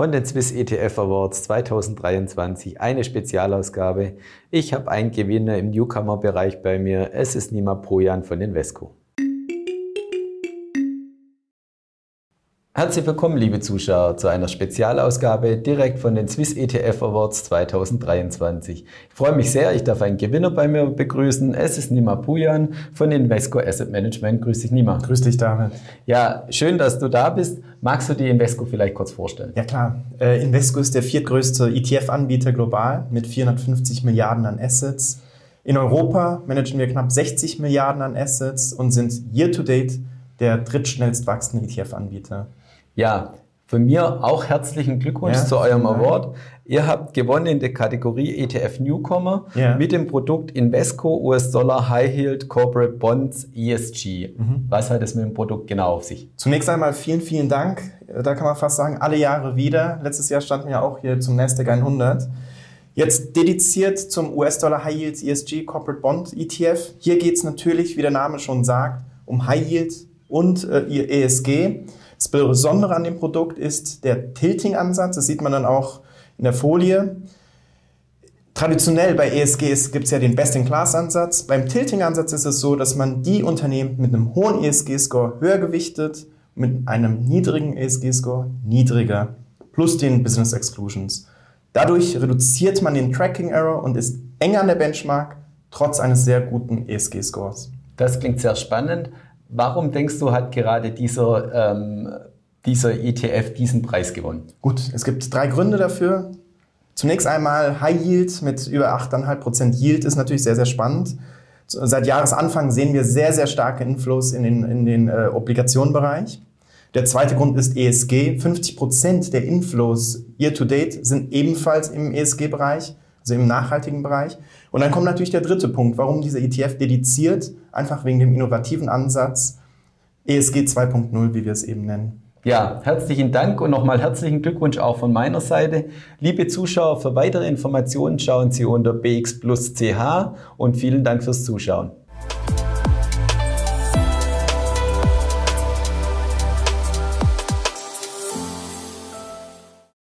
von den Swiss ETF Awards 2023, eine Spezialausgabe. Ich habe einen Gewinner im Newcomer-Bereich bei mir. Es ist Nima Pojan von Invesco. Herzlich willkommen, liebe Zuschauer, zu einer Spezialausgabe direkt von den Swiss ETF Awards 2023. Ich freue mich sehr, ich darf einen Gewinner bei mir begrüßen. Es ist Nima Pujan von Invesco Asset Management. Grüß dich, Nima. Grüß dich, David. Ja, schön, dass du da bist. Magst du die Invesco vielleicht kurz vorstellen? Ja, klar. Äh, Invesco ist der viertgrößte ETF-Anbieter global mit 450 Milliarden an Assets. In Europa managen wir knapp 60 Milliarden an Assets und sind year-to-date der drittschnellst wachsende ETF-Anbieter. Ja, von mir auch herzlichen Glückwunsch ja, zu eurem Award. Ihr habt gewonnen in der Kategorie ETF Newcomer ja. mit dem Produkt Invesco US-Dollar High Yield Corporate Bonds ESG. Mhm. Was hat es mit dem Produkt genau auf sich? Zunächst einmal vielen, vielen Dank. Da kann man fast sagen, alle Jahre wieder. Letztes Jahr standen wir auch hier zum Nasdaq 100. Jetzt dediziert zum US-Dollar High Yield ESG Corporate Bond ETF. Hier geht es natürlich, wie der Name schon sagt, um High Yield und äh, ESG. Das Besondere an dem Produkt ist der Tilting-Ansatz. Das sieht man dann auch in der Folie. Traditionell bei ESGs gibt es ja den Best-in-Class-Ansatz. Beim Tilting-Ansatz ist es so, dass man die Unternehmen mit einem hohen ESG-Score höher gewichtet, mit einem niedrigen ESG-Score niedriger, plus den Business Exclusions. Dadurch reduziert man den Tracking-Error und ist enger an der Benchmark, trotz eines sehr guten ESG-Scores. Das klingt sehr spannend. Warum denkst du, hat gerade dieser, ähm, dieser ETF diesen Preis gewonnen? Gut, es gibt drei Gründe dafür. Zunächst einmal High Yield mit über 8,5% Yield ist natürlich sehr, sehr spannend. Seit Jahresanfang sehen wir sehr, sehr starke Inflows in den, in den äh, Obligationenbereich. Der zweite Grund ist ESG. 50% der Inflows year to date sind ebenfalls im ESG-Bereich also im nachhaltigen Bereich. Und dann kommt natürlich der dritte Punkt, warum dieser ETF dediziert, einfach wegen dem innovativen Ansatz ESG 2.0, wie wir es eben nennen. Ja, herzlichen Dank und nochmal herzlichen Glückwunsch auch von meiner Seite. Liebe Zuschauer, für weitere Informationen schauen Sie unter bxplus.ch und vielen Dank fürs Zuschauen.